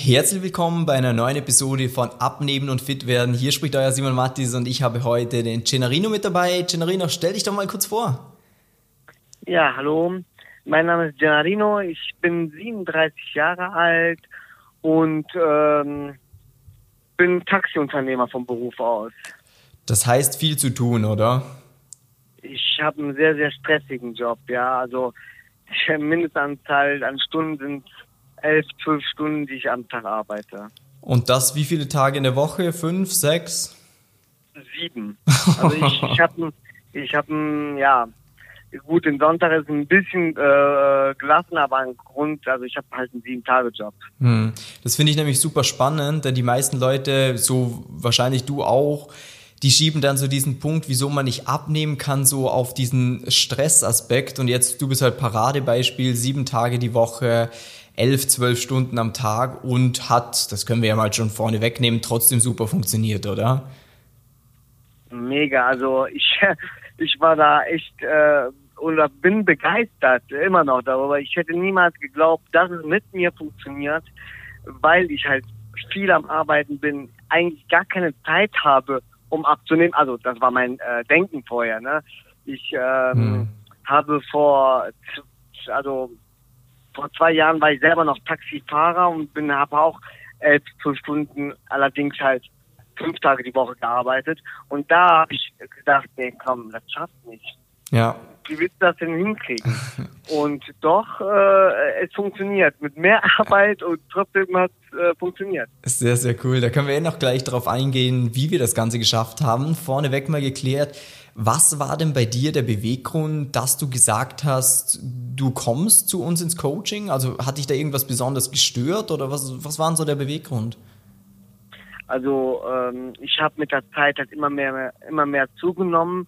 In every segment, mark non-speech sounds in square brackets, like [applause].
Herzlich willkommen bei einer neuen Episode von Abnehmen und Fit werden. Hier spricht euer Simon Mattis und ich habe heute den Gennarino mit dabei. Gennarino, stell dich doch mal kurz vor. Ja, hallo. Mein Name ist Gennarino. Ich bin 37 Jahre alt und ähm, bin Taxiunternehmer vom Beruf aus. Das heißt viel zu tun, oder? Ich habe einen sehr, sehr stressigen Job, ja. Also [laughs] Mindestanzahl an Stunden sind elf, zwölf Stunden, die ich am Tag arbeite. Und das wie viele Tage in der Woche? Fünf, sechs? Sieben. Also ich, ich [laughs] habe ich hab ja, gut, den Sonntag ist ein bisschen äh, gelassen, aber ein Grund, also ich habe halt einen Sieben-Tage-Job. Hm. Das finde ich nämlich super spannend, denn die meisten Leute, so wahrscheinlich du auch, die schieben dann so diesen Punkt, wieso man nicht abnehmen kann, so auf diesen Stressaspekt. Und jetzt, du bist halt Paradebeispiel, sieben Tage die Woche, elf, zwölf Stunden am Tag und hat, das können wir ja mal schon vorne wegnehmen, trotzdem super funktioniert, oder? Mega, also ich, [laughs] ich war da echt äh, oder bin begeistert immer noch darüber. Ich hätte niemals geglaubt, dass es mit mir funktioniert, weil ich halt viel am Arbeiten bin, eigentlich gar keine Zeit habe, um abzunehmen. Also das war mein äh, Denken vorher. Ne? Ich ähm, hm. habe vor, also vor zwei Jahren war ich selber noch Taxifahrer und bin habe auch elf, zwölf Stunden, allerdings halt fünf Tage die Woche gearbeitet. Und da habe ich gedacht, nee, komm, das schafft nicht. Ja. Wie willst du das denn hinkriegen? [laughs] und doch, äh, es funktioniert. Mit mehr Arbeit und trotzdem hat es äh, funktioniert. Sehr, sehr cool. Da können wir eh noch gleich darauf eingehen, wie wir das Ganze geschafft haben. Vorneweg mal geklärt, was war denn bei dir der Beweggrund, dass du gesagt hast, du kommst zu uns ins Coaching? Also hat dich da irgendwas besonders gestört oder was, was war so der Beweggrund? Also ähm, ich habe mit der Zeit halt immer mehr, immer mehr zugenommen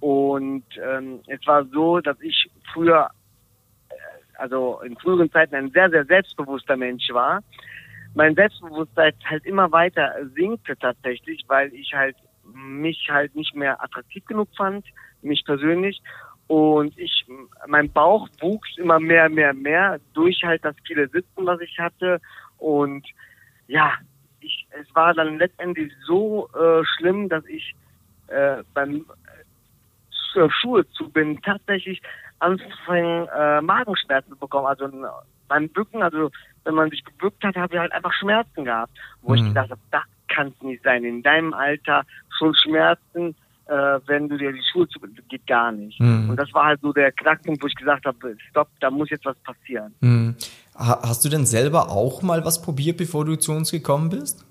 und ähm, es war so, dass ich früher, äh, also in früheren Zeiten ein sehr, sehr selbstbewusster Mensch war. Mein Selbstbewusstsein halt immer weiter sinkte tatsächlich, weil ich halt mich halt nicht mehr attraktiv genug fand, mich persönlich. Und ich, mein Bauch wuchs immer mehr, mehr, mehr durch halt das viele Sitzen, was ich hatte. Und ja, ich, es war dann letztendlich so äh, schlimm, dass ich äh, beim äh, Schuhe zu binden tatsächlich anfangen äh, Magenschmerzen bekommen. Also beim Bücken, also wenn man sich gebückt hat, habe ich halt einfach Schmerzen gehabt, wo mhm. ich gedacht habe, das kann es nicht sein. In deinem Alter schon Schmerzen, äh, wenn du dir die Schuhe zu geht gar nicht. Mhm. Und das war halt so der Knackpunkt, wo ich gesagt habe, stopp, da muss jetzt was passieren. Mhm. Hast du denn selber auch mal was probiert, bevor du zu uns gekommen bist?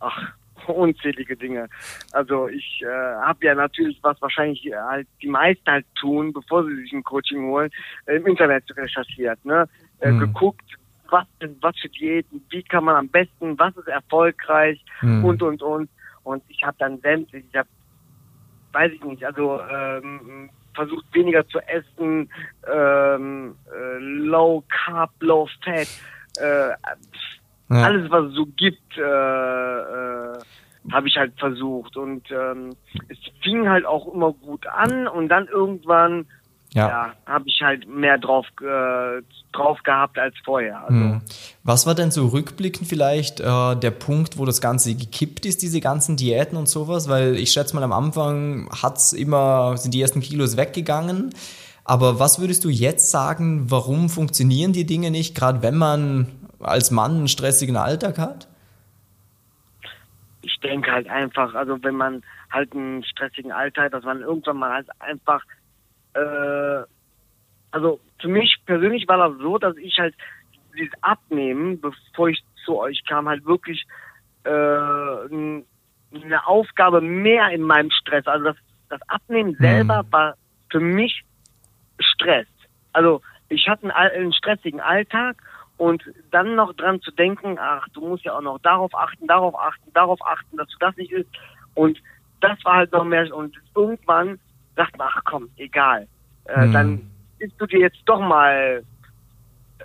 Ach, [laughs] unzählige Dinge. Also ich äh, habe ja natürlich, was wahrscheinlich halt die meisten halt tun, bevor sie sich ein Coaching holen, äh, im Internet recherchiert, ne? Äh, mhm. Geguckt, was, was für Diäten, wie kann man am besten, was ist erfolgreich mhm. und und und. Und ich habe dann sämtlich, ich habe, weiß ich nicht, also ähm, versucht weniger zu essen, ähm, äh, low carb, low fat, äh, ja. alles was es so gibt, äh, äh, habe ich halt versucht und ähm, es fing halt auch immer gut an und dann irgendwann ja, ja habe ich halt mehr drauf, äh, drauf gehabt als vorher. Also. Hm. Was war denn so rückblickend vielleicht äh, der Punkt, wo das Ganze gekippt ist, diese ganzen Diäten und sowas? Weil ich schätze mal, am Anfang hat's immer, sind die ersten Kilos weggegangen. Aber was würdest du jetzt sagen, warum funktionieren die Dinge nicht, gerade wenn man als Mann einen stressigen Alltag hat? Ich denke halt einfach, also wenn man halt einen stressigen Alltag hat, dass man irgendwann mal halt einfach äh, also für mich persönlich war das so, dass ich halt dieses Abnehmen, bevor ich zu euch kam, halt wirklich äh, eine Aufgabe mehr in meinem Stress. Also das, das Abnehmen selber mhm. war für mich Stress. Also ich hatte einen, einen stressigen Alltag und dann noch dran zu denken, ach, du musst ja auch noch darauf achten, darauf achten, darauf achten, dass du das nicht isst. Und das war halt noch mehr. Und irgendwann sagt man, ach komm, egal. Äh, hm. Dann isst du dir jetzt doch mal äh,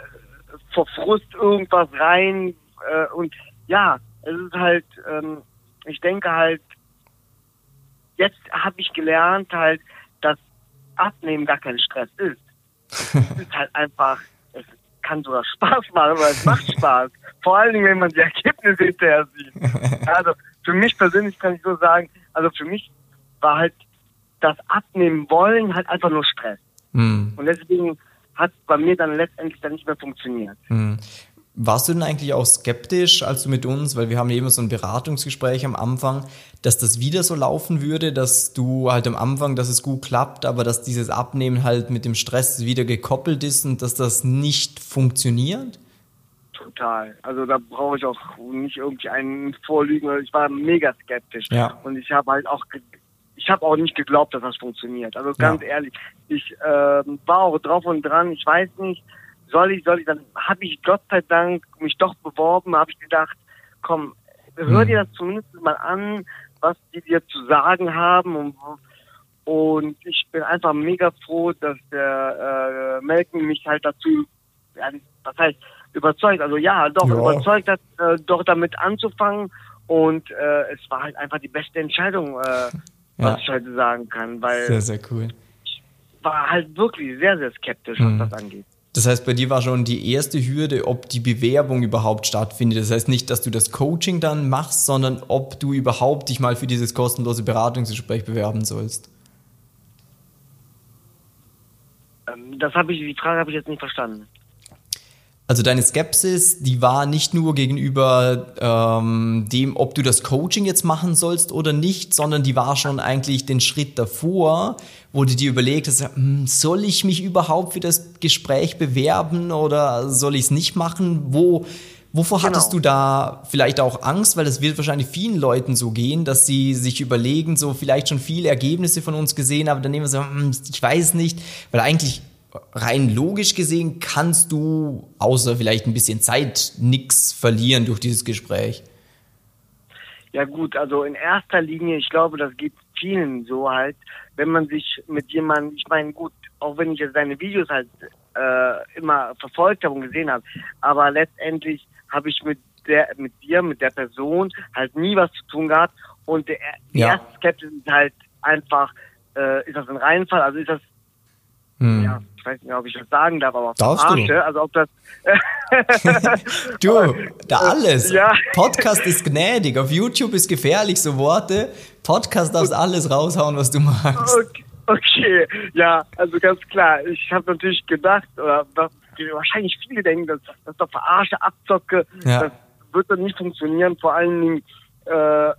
vor Frust irgendwas rein. Äh, und ja, es ist halt, ähm, ich denke halt, jetzt habe ich gelernt halt, dass Abnehmen gar kein Stress ist. es ist halt einfach, es kann sogar Spaß machen, weil es macht Spaß. Vor allen Dingen, wenn man die Ergebnisse hinterher sieht. [laughs] Also für mich persönlich kann ich so sagen, also für mich war halt das Abnehmen wollen halt einfach nur Stress. Mhm. Und deswegen hat bei mir dann letztendlich dann nicht mehr funktioniert. Mhm. Warst du denn eigentlich auch skeptisch, als du mit uns, weil wir haben eben so ein Beratungsgespräch am Anfang, dass das wieder so laufen würde, dass du halt am Anfang, dass es gut klappt, aber dass dieses Abnehmen halt mit dem Stress wieder gekoppelt ist und dass das nicht funktioniert? Total. Also da brauche ich auch nicht irgendwie einen vorlügen. Ich war mega skeptisch. Ja. Und ich habe halt auch ich habe auch nicht geglaubt, dass das funktioniert. Also ganz ja. ehrlich, ich äh, war auch drauf und dran. Ich weiß nicht, soll ich, soll ich, dann habe ich Gott sei Dank mich doch beworben, habe ich gedacht, komm, hör mhm. dir das zumindest mal an, was die dir zu sagen haben und, und ich bin einfach mega froh, dass der äh, Melken mich halt dazu, ja, was heißt, überzeugt, also ja, doch, ja. überzeugt hat, äh, doch damit anzufangen und äh, es war halt einfach die beste Entscheidung, äh, was ja. ich heute sagen kann, weil sehr, sehr cool. ich war halt wirklich sehr, sehr skeptisch, was mhm. das angeht. Das heißt, bei dir war schon die erste Hürde, ob die Bewerbung überhaupt stattfindet. Das heißt nicht, dass du das Coaching dann machst, sondern ob du überhaupt dich mal für dieses kostenlose Beratungsgespräch bewerben sollst. Ähm, das habe ich, die Frage habe ich jetzt nicht verstanden. Also deine Skepsis, die war nicht nur gegenüber ähm, dem, ob du das Coaching jetzt machen sollst oder nicht, sondern die war schon eigentlich den Schritt davor, wo du dir überlegt hast, hm, soll ich mich überhaupt für das Gespräch bewerben oder soll ich es nicht machen? Wo, wovor genau. hattest du da vielleicht auch Angst? Weil das wird wahrscheinlich vielen Leuten so gehen, dass sie sich überlegen, so vielleicht schon viele Ergebnisse von uns gesehen, aber dann nehmen wir so, hm, ich weiß nicht, weil eigentlich rein logisch gesehen kannst du, außer vielleicht ein bisschen Zeit, nichts verlieren durch dieses Gespräch. Ja gut, also in erster Linie, ich glaube, das geht vielen so halt, wenn man sich mit jemandem, ich meine gut, auch wenn ich jetzt deine Videos halt äh, immer verfolgt habe und gesehen habe, aber letztendlich habe ich mit der, mit dir, mit der Person halt nie was zu tun gehabt und der, die ja. erste Skepsis ist halt einfach, äh, ist das ein Reinfall, also ist das hm. Ja, ich weiß nicht, ob ich das sagen darf, aber Darfst Arsche, du? also ob das [laughs] Du, da [laughs] alles. Ja. Podcast ist gnädig, auf YouTube ist gefährlich, so Worte. Podcast darfst alles raushauen, was du magst. Okay, okay. ja, also ganz klar. Ich habe natürlich gedacht, oder wahrscheinlich viele denken, dass das doch verarsche, Abzocke, ja. das wird dann nicht funktionieren, vor allen Dingen äh, äh,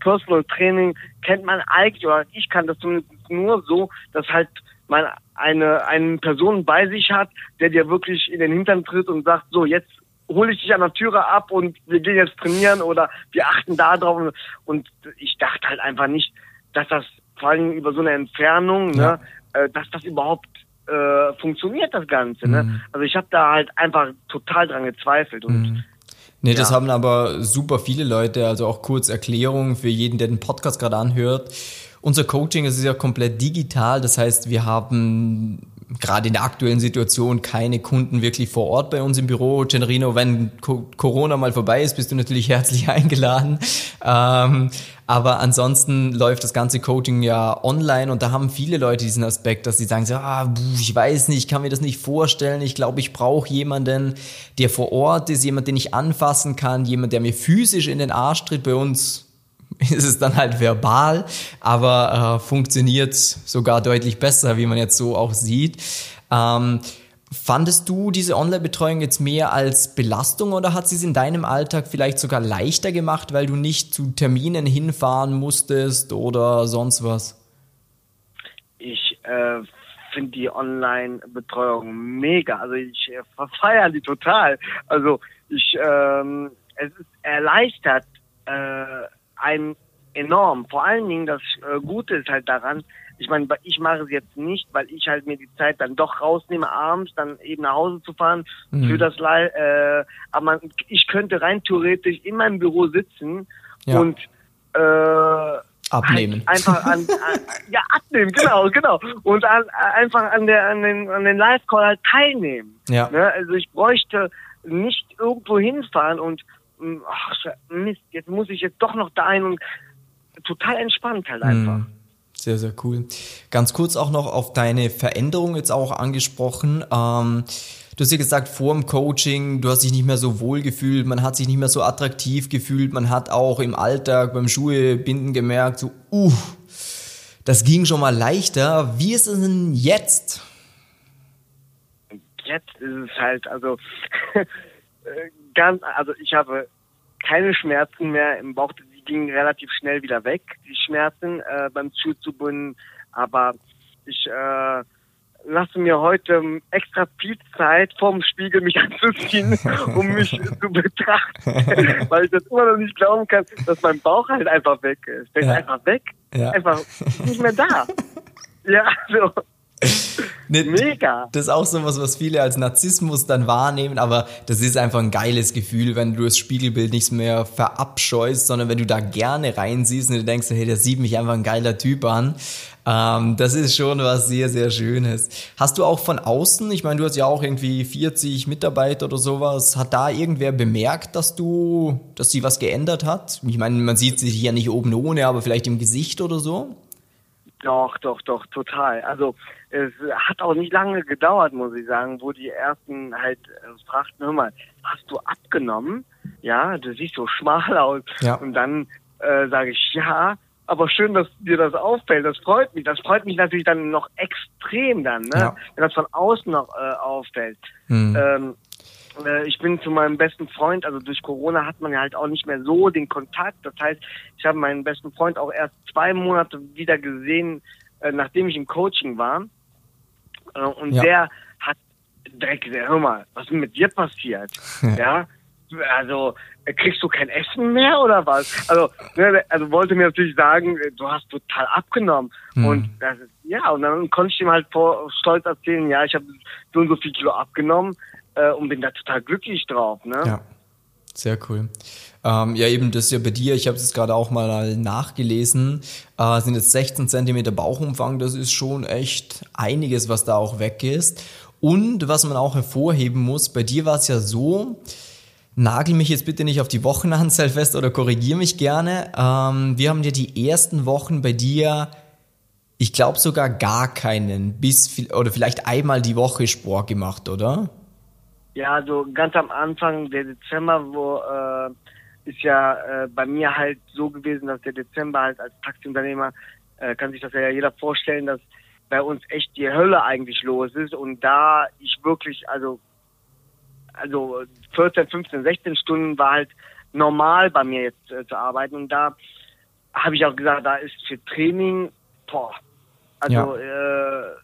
Personal Training kennt man eigentlich, oder ich kann das zumindest nur so, dass halt man eine, eine Person bei sich hat, der dir wirklich in den Hintern tritt und sagt, so, jetzt hole ich dich an der Türe ab und wir gehen jetzt trainieren oder wir achten da drauf. Und ich dachte halt einfach nicht, dass das vor allem über so eine Entfernung, ne, ja. ne, dass das überhaupt äh, funktioniert, das Ganze. Ne? Mhm. Also ich habe da halt einfach total dran gezweifelt. Und mhm. Nee, das haben aber super viele Leute, also auch kurz Erklärung für jeden, der den Podcast gerade anhört. Unser Coaching ist ja komplett digital, das heißt, wir haben gerade in der aktuellen Situation keine Kunden wirklich vor Ort bei uns im Büro. Generino, wenn Corona mal vorbei ist, bist du natürlich [laughs] herzlich eingeladen. Ähm, aber ansonsten läuft das ganze Coaching ja online und da haben viele Leute diesen Aspekt, dass sie sagen, so, ah, ich weiß nicht, ich kann mir das nicht vorstellen. Ich glaube, ich brauche jemanden, der vor Ort ist, jemand, den ich anfassen kann, jemand, der mir physisch in den Arsch tritt. Bei uns [laughs] ist es dann halt verbal, aber äh, funktioniert sogar deutlich besser, wie man jetzt so auch sieht. Ähm, fandest du diese Online-Betreuung jetzt mehr als Belastung oder hat sie es in deinem Alltag vielleicht sogar leichter gemacht, weil du nicht zu Terminen hinfahren musstest oder sonst was? Ich äh, finde die Online-Betreuung mega. Also ich äh, verfeiere die total. Also ich, ähm, es ist erleichtert, äh, ein enorm. Vor allen Dingen das äh, Gute ist halt daran, ich meine, ich mache es jetzt nicht, weil ich halt mir die Zeit dann doch rausnehme, abends dann eben nach Hause zu fahren mhm. für das Live. Äh, aber man, ich könnte rein theoretisch in meinem Büro sitzen ja. und äh, abnehmen. Halt einfach an, [laughs] an, ja abnehmen, genau, genau und an, einfach an der an den an den Live Call halt teilnehmen. Ja. Ne? Also ich bräuchte nicht irgendwo hinfahren und ach, Mist, jetzt muss ich jetzt doch noch dahin und total entspannt halt einfach. Sehr, sehr cool. Ganz kurz auch noch auf deine Veränderung jetzt auch angesprochen. Ähm, Du hast ja gesagt, vor dem Coaching, du hast dich nicht mehr so wohl gefühlt, man hat sich nicht mehr so attraktiv gefühlt, man hat auch im Alltag beim Schuhebinden gemerkt, so, uh, das ging schon mal leichter. Wie ist es denn jetzt? Jetzt ist es halt, also [laughs] ganz, also ich habe keine Schmerzen mehr im Bauch, die gingen relativ schnell wieder weg, die Schmerzen äh, beim Schuhzubinden, aber ich äh, lasse mir heute extra viel Zeit vorm Spiegel mich [laughs] anzuziehen, um mich zu betrachten, [laughs] weil ich das immer noch nicht glauben kann, dass mein Bauch halt einfach weg ist. Der ja. ist einfach weg, ja. einfach nicht mehr da. [laughs] Ja, also [laughs] Ne, Mega. Das ist auch so was, was viele als Narzissmus dann wahrnehmen, aber das ist einfach ein geiles Gefühl, wenn du das Spiegelbild nicht mehr verabscheust, sondern wenn du da gerne reinsiehst und du denkst, hey, der sieht mich einfach ein geiler Typ an. Ähm, das ist schon was sehr, sehr Schönes. Hast du auch von außen, ich meine, du hast ja auch irgendwie 40 Mitarbeiter oder sowas, hat da irgendwer bemerkt, dass du, dass sie was geändert hat? Ich meine, man sieht sich ja nicht oben ohne, aber vielleicht im Gesicht oder so? Doch, doch, doch, total. Also es hat auch nicht lange gedauert, muss ich sagen, wo die ersten halt äh, fragten, hör mal, hast du abgenommen? Ja, du siehst so schmal aus. Ja. Und dann äh, sage ich, ja, aber schön, dass dir das auffällt. Das freut mich. Das freut mich natürlich dann noch extrem dann, ne? Ja. wenn das von außen noch äh, auffällt. Mhm. Ähm, äh, ich bin zu meinem besten Freund, also durch Corona hat man ja halt auch nicht mehr so den Kontakt. Das heißt, ich habe meinen besten Freund auch erst zwei Monate wieder gesehen, äh, nachdem ich im Coaching war. Äh, und ja. der hat direkt gesagt, hör mal, was ist mit dir passiert? [laughs] ja. Also, kriegst du kein Essen mehr oder was? Also, ne, also wollte mir natürlich sagen, du hast total abgenommen. Mhm. Und das ist, ja, und dann konnte ich ihm halt vor stolz erzählen, ja, ich habe so und so viel Kilo abgenommen äh, und bin da total glücklich drauf. Ne? Ja, sehr cool. Ähm, ja, eben das ist ja bei dir, ich habe es gerade auch mal nachgelesen, äh, sind jetzt 16 Zentimeter Bauchumfang, das ist schon echt einiges, was da auch weg ist. Und was man auch hervorheben muss, bei dir war es ja so, nagel mich jetzt bitte nicht auf die Wochenanzahl fest oder korrigiere mich gerne. Ähm, wir haben dir die ersten Wochen bei dir, ich glaube sogar gar keinen, bis oder vielleicht einmal die Woche Sport gemacht, oder? Ja, also ganz am Anfang, der Dezember, wo äh, ist ja äh, bei mir halt so gewesen, dass der Dezember halt als Taxiunternehmer, äh, kann sich das ja jeder vorstellen, dass bei uns echt die Hölle eigentlich los ist und da ich wirklich, also also 14, 15, 16 Stunden war halt normal bei mir jetzt äh, zu arbeiten und da habe ich auch gesagt, da ist für Training, boah, also ja. äh,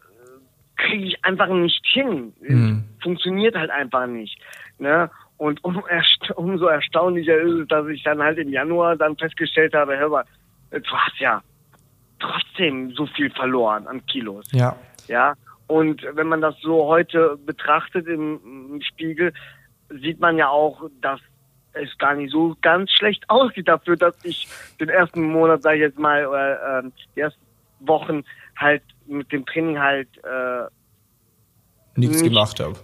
kriege ich einfach nicht hin. Mhm. Funktioniert halt einfach nicht. Ne? Und um, umso erstaunlicher ist es, dass ich dann halt im Januar dann festgestellt habe, hör mal, du hast ja trotzdem so viel verloren an Kilos. Ja. Ja. Und wenn man das so heute betrachtet im, im Spiegel, sieht man ja auch, dass es gar nicht so ganz schlecht [laughs] aussieht dafür, dass ich den ersten Monat, sage ich jetzt mal, oder äh, die ersten Wochen halt mit dem Training halt äh, nichts nicht, gemacht habe.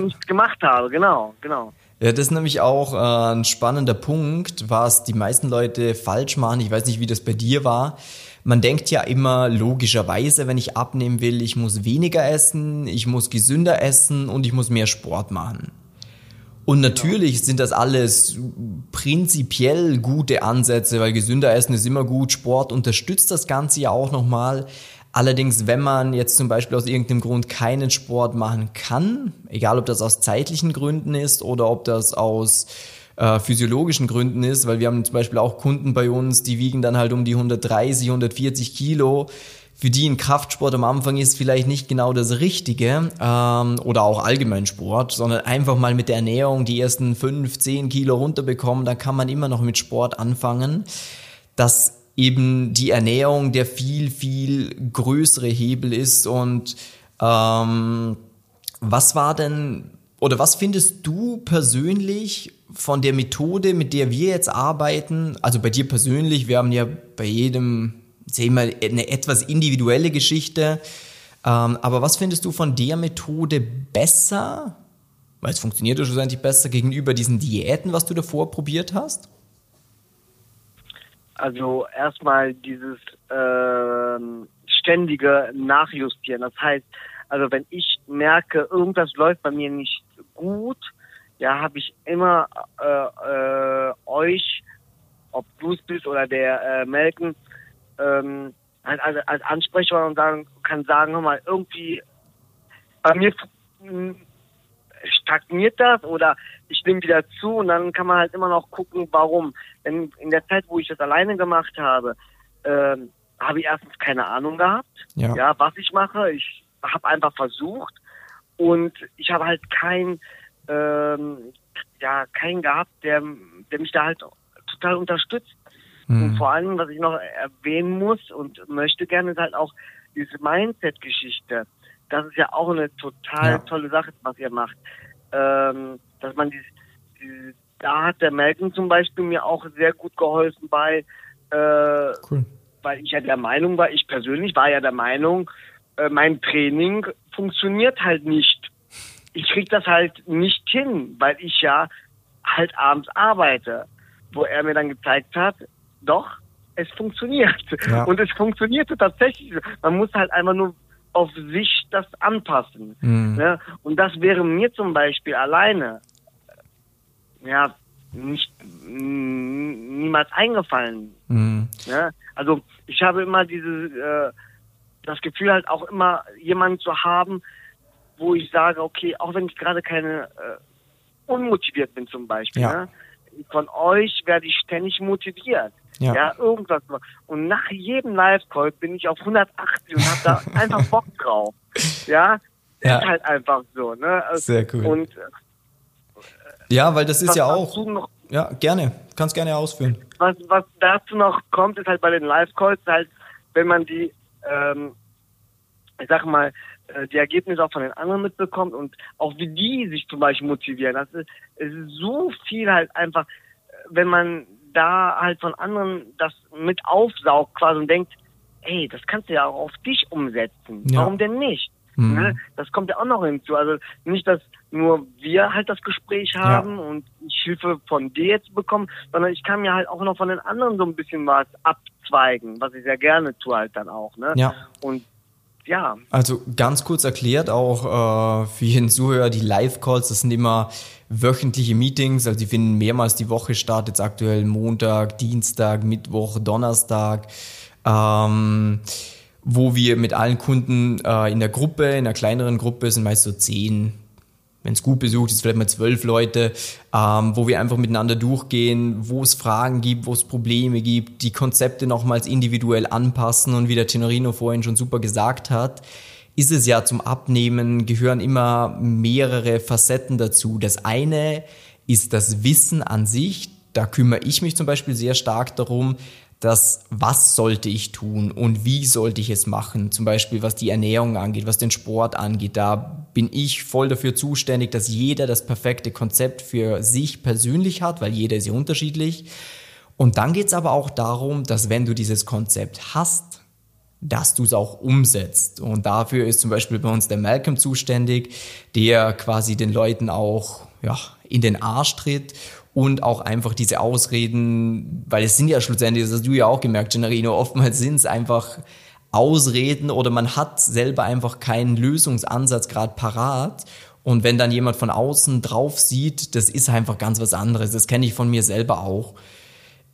Nichts gemacht habe, genau, genau. Ja, das ist nämlich auch äh, ein spannender Punkt, was die meisten Leute falsch machen. Ich weiß nicht, wie das bei dir war. Man denkt ja immer logischerweise, wenn ich abnehmen will, ich muss weniger essen, ich muss gesünder essen und ich muss mehr Sport machen. Und natürlich sind das alles prinzipiell gute Ansätze, weil gesünder essen ist immer gut, Sport unterstützt das Ganze ja auch nochmal. Allerdings, wenn man jetzt zum Beispiel aus irgendeinem Grund keinen Sport machen kann, egal ob das aus zeitlichen Gründen ist oder ob das aus äh, physiologischen Gründen ist, weil wir haben zum Beispiel auch Kunden bei uns, die wiegen dann halt um die 130, 140 Kilo. Für die ein Kraftsport am Anfang ist vielleicht nicht genau das Richtige ähm, oder auch allgemein Sport, sondern einfach mal mit der Ernährung die ersten 5, 10 Kilo runterbekommen, dann kann man immer noch mit Sport anfangen. Das eben die Ernährung der viel, viel größere Hebel ist. Und ähm, was war denn, oder was findest du persönlich von der Methode, mit der wir jetzt arbeiten? Also bei dir persönlich, wir haben ja bei jedem, sehen wir, eine etwas individuelle Geschichte. Ähm, aber was findest du von der Methode besser? Weil es funktioniert ja schlussendlich besser gegenüber diesen Diäten, was du davor probiert hast? Also erstmal dieses äh, ständige Nachjustieren. Das heißt, Also wenn ich merke, irgendwas läuft bei mir nicht gut, ja, habe ich immer äh, äh, euch, ob du es bist oder der äh, Melken, ähm, als, als Ansprecher und sagen, kann sagen, hör mal, irgendwie bei mir stagniert das oder ich nehme wieder zu und dann kann man halt immer noch gucken, warum. Denn in der Zeit, wo ich das alleine gemacht habe, ähm, habe ich erstens keine Ahnung gehabt, ja, ja was ich mache. Ich habe einfach versucht und ich habe halt kein, ähm, ja, keinen gehabt, der, der mich da halt total unterstützt. Mhm. Und vor allem, was ich noch erwähnen muss und möchte gerne, ist halt auch diese Mindset-Geschichte. Das ist ja auch eine total ja. tolle Sache, was ihr macht. Ähm, dass man dieses, dieses, da hat der Melken zum Beispiel mir auch sehr gut geholfen bei, äh, cool. weil ich ja der Meinung war, ich persönlich war ja der Meinung, äh, mein Training funktioniert halt nicht. Ich krieg das halt nicht hin, weil ich ja halt abends arbeite. Wo er mir dann gezeigt hat, doch, es funktioniert. Ja. Und es funktionierte tatsächlich. Man muss halt einfach nur auf sich das anpassen. Mhm. Ne? Und das wäre mir zum Beispiel alleine ja nicht niemals eingefallen. Mhm. Ne? Also ich habe immer diese äh, das Gefühl halt auch immer jemanden zu haben, wo ich sage, okay, auch wenn ich gerade keine äh, unmotiviert bin zum Beispiel, ja. ne? von euch werde ich ständig motiviert. Ja. ja, irgendwas. Und nach jedem Live-Call bin ich auf 180 und habe da [laughs] einfach Bock drauf. Ja, ja. ist halt einfach so. Ne? Sehr cool. Und, äh, ja, weil das ist ja auch. Noch, ja, gerne. Kannst gerne ausführen. Was, was dazu noch kommt, ist halt bei den Live-Calls halt, wenn man die, ähm, ich sag mal, äh, die Ergebnisse auch von den anderen mitbekommt und auch wie die sich zum Beispiel motivieren. Das ist, es ist so viel halt einfach, wenn man da halt von anderen das mit aufsaugt quasi und denkt, ey, das kannst du ja auch auf dich umsetzen. Ja. Warum denn nicht? Mhm. Ne? Das kommt ja auch noch hinzu. Also nicht, dass nur wir halt das Gespräch haben ja. und ich Hilfe von dir jetzt bekomme, sondern ich kann mir halt auch noch von den anderen so ein bisschen was abzweigen, was ich sehr gerne tue halt dann auch. Ne? Ja. Und ja. Also ganz kurz erklärt auch äh, für jeden Zuhörer, die Live-Calls, das sind immer wöchentliche Meetings, also die finden mehrmals die Woche statt, jetzt aktuell Montag, Dienstag, Mittwoch, Donnerstag, ähm, wo wir mit allen Kunden äh, in der Gruppe, in einer kleineren Gruppe, sind meist so zehn, wenn es gut besucht ist, vielleicht mal zwölf Leute, ähm, wo wir einfach miteinander durchgehen, wo es Fragen gibt, wo es Probleme gibt, die Konzepte nochmals individuell anpassen und wie der Tenorino vorhin schon super gesagt hat, ist es ja zum Abnehmen, gehören immer mehrere Facetten dazu. Das eine ist das Wissen an sich. Da kümmere ich mich zum Beispiel sehr stark darum, dass was sollte ich tun und wie sollte ich es machen. Zum Beispiel was die Ernährung angeht, was den Sport angeht. Da bin ich voll dafür zuständig, dass jeder das perfekte Konzept für sich persönlich hat, weil jeder ist ja unterschiedlich. Und dann geht es aber auch darum, dass wenn du dieses Konzept hast, dass du es auch umsetzt. Und dafür ist zum Beispiel bei uns der Malcolm zuständig, der quasi den Leuten auch ja, in den Arsch tritt und auch einfach diese Ausreden, weil es sind ja schlussendlich, das hast du ja auch gemerkt, Gennarino, oftmals sind es einfach Ausreden oder man hat selber einfach keinen Lösungsansatz gerade parat. Und wenn dann jemand von außen drauf sieht, das ist einfach ganz was anderes. Das kenne ich von mir selber auch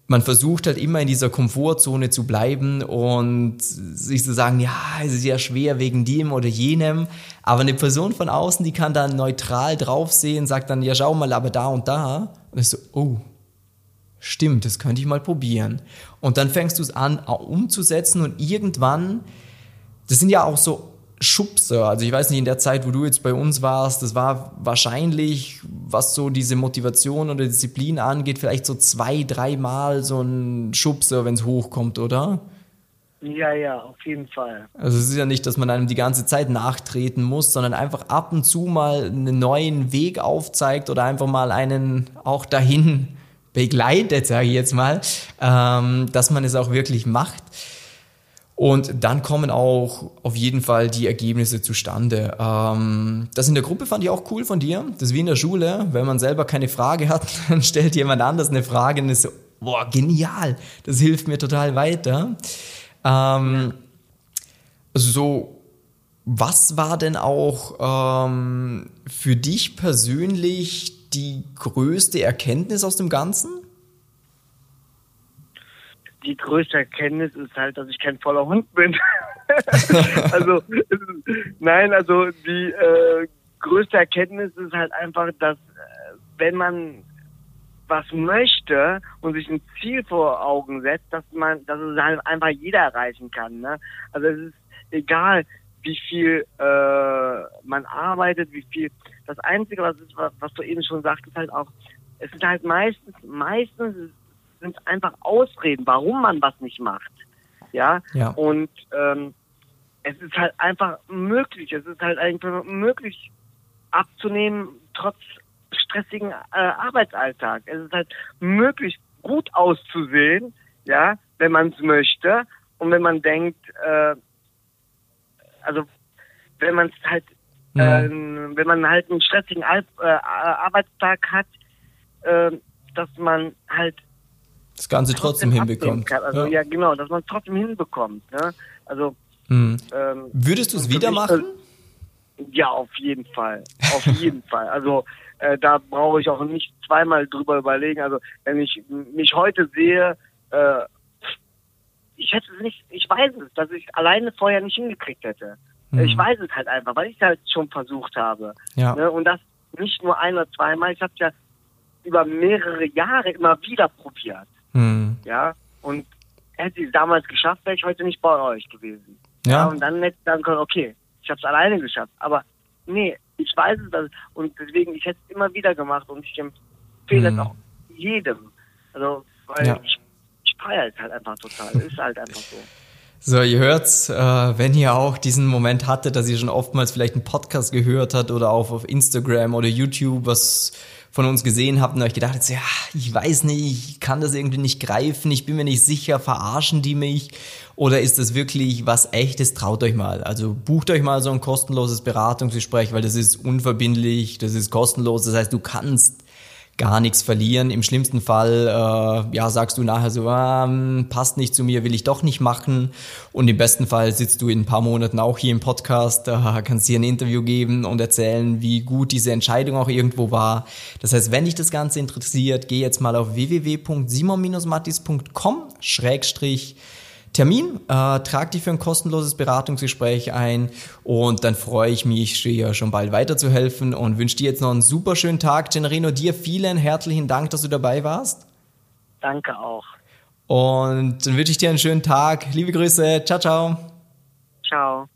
man versucht halt immer in dieser Komfortzone zu bleiben und sich zu sagen, ja, es ist ja schwer wegen dem oder jenem. Aber eine Person von außen, die kann dann neutral draufsehen, sagt dann, ja, schau mal, aber da und da. Und ich so, oh, stimmt, das könnte ich mal probieren. Und dann fängst du es an umzusetzen und irgendwann, das sind ja auch so Schubser. Also ich weiß nicht, in der Zeit, wo du jetzt bei uns warst, das war wahrscheinlich, was so diese Motivation oder Disziplin angeht, vielleicht so zwei, dreimal so ein Schubser, wenn es hochkommt, oder? Ja, ja, auf jeden Fall. Also es ist ja nicht, dass man einem die ganze Zeit nachtreten muss, sondern einfach ab und zu mal einen neuen Weg aufzeigt oder einfach mal einen auch dahin [laughs] begleitet, sage ich jetzt mal, ähm, dass man es auch wirklich macht. Und dann kommen auch auf jeden Fall die Ergebnisse zustande. Ähm, das in der Gruppe fand ich auch cool von dir. Das ist wie in der Schule, wenn man selber keine Frage hat, [laughs] dann stellt jemand anders eine Frage und ist so, boah, genial, das hilft mir total weiter. Ähm, so was war denn auch ähm, für dich persönlich die größte Erkenntnis aus dem Ganzen? Die größte Erkenntnis ist halt, dass ich kein voller Hund bin. [laughs] also nein, also die äh, größte Erkenntnis ist halt einfach, dass äh, wenn man was möchte und sich ein Ziel vor Augen setzt, dass man, dass es halt einfach jeder erreichen kann. Ne? Also es ist egal, wie viel äh, man arbeitet, wie viel. Das Einzige, was ist, was, was du eben schon sagst, ist halt auch, es ist halt meistens, meistens sind einfach Ausreden, warum man was nicht macht. Ja. Ja. Und ähm, es ist halt einfach möglich, es ist halt einfach möglich abzunehmen, trotz stressigen äh, Arbeitsalltag. Es ist halt möglich, gut auszusehen, ja, wenn man es möchte. Und wenn man denkt, äh, also wenn man es halt, Ja. äh, wenn man halt einen stressigen Al äh, Arbeitstag hat, äh, dass man halt Das Ganze trotzdem abnehmen hinbekommt. Also ja. genau, dass man es trotzdem hinbekommt. Ne? Also Hm. ähm, Würdest du es wieder machen? Ja, auf jeden Fall. Auf jeden [laughs] Fall. Also äh, da brauche ich auch nicht zweimal drüber überlegen. Also wenn ich mich heute sehe, äh, ich hätte es nicht, ich weiß es, dass ich alleine vorher nicht hingekriegt hätte. Mhm. Ich weiß es halt einfach, weil ich es halt schon versucht habe. Ja. Ne? Und das nicht nur ein oder zweimal, ich habe ja über mehrere Jahre immer wieder probiert. Hm. Ja. Und hätte ich es damals geschafft, wäre ich heute nicht bei euch gewesen. Ja. und dann hätte ich sagen können, okay, ich habe es alleine geschafft. Aber nee, ich weiß es dass, und deswegen, ich hätte es immer wieder gemacht und ich empfehle Mhm. es auch jedem. Also, weil Ja. ich, ich feiere es halt einfach total. ist halt einfach so. So, ihr hört's, äh, wenn ihr auch diesen Moment hattet, dass ihr schon oftmals vielleicht einen Podcast gehört habt oder auch auf Instagram oder YouTube was von uns gesehen habt und euch gedacht habt, ja, ich weiß nicht, ich kann das irgendwie nicht greifen, ich bin mir nicht sicher, verarschen die mich? Oder ist das wirklich was echtes, traut euch mal. Also bucht euch mal so ein kostenloses Beratungsgespräch, weil das ist unverbindlich, das ist kostenlos, das heißt, du kannst gar nichts verlieren. Im schlimmsten Fall, äh, ja, sagst du nachher so, ähm, passt nicht zu mir, will ich doch nicht machen. Und im besten Fall sitzt du in ein paar Monaten auch hier im Podcast, äh, kannst dir ein Interview geben und erzählen, wie gut diese Entscheidung auch irgendwo war. Das heißt, wenn dich das Ganze interessiert, geh jetzt mal auf www.simon-mattis.com Schrägstrich Termin, äh, trag dich für ein kostenloses Beratungsgespräch ein und dann freue ich mich, dir schon bald weiterzuhelfen und wünsche dir jetzt noch einen super schönen Tag. Generino, dir vielen herzlichen Dank, dass du dabei warst. Danke auch. Und dann wünsche ich dir einen schönen Tag. Liebe Grüße. Ciao, ciao. Ciao.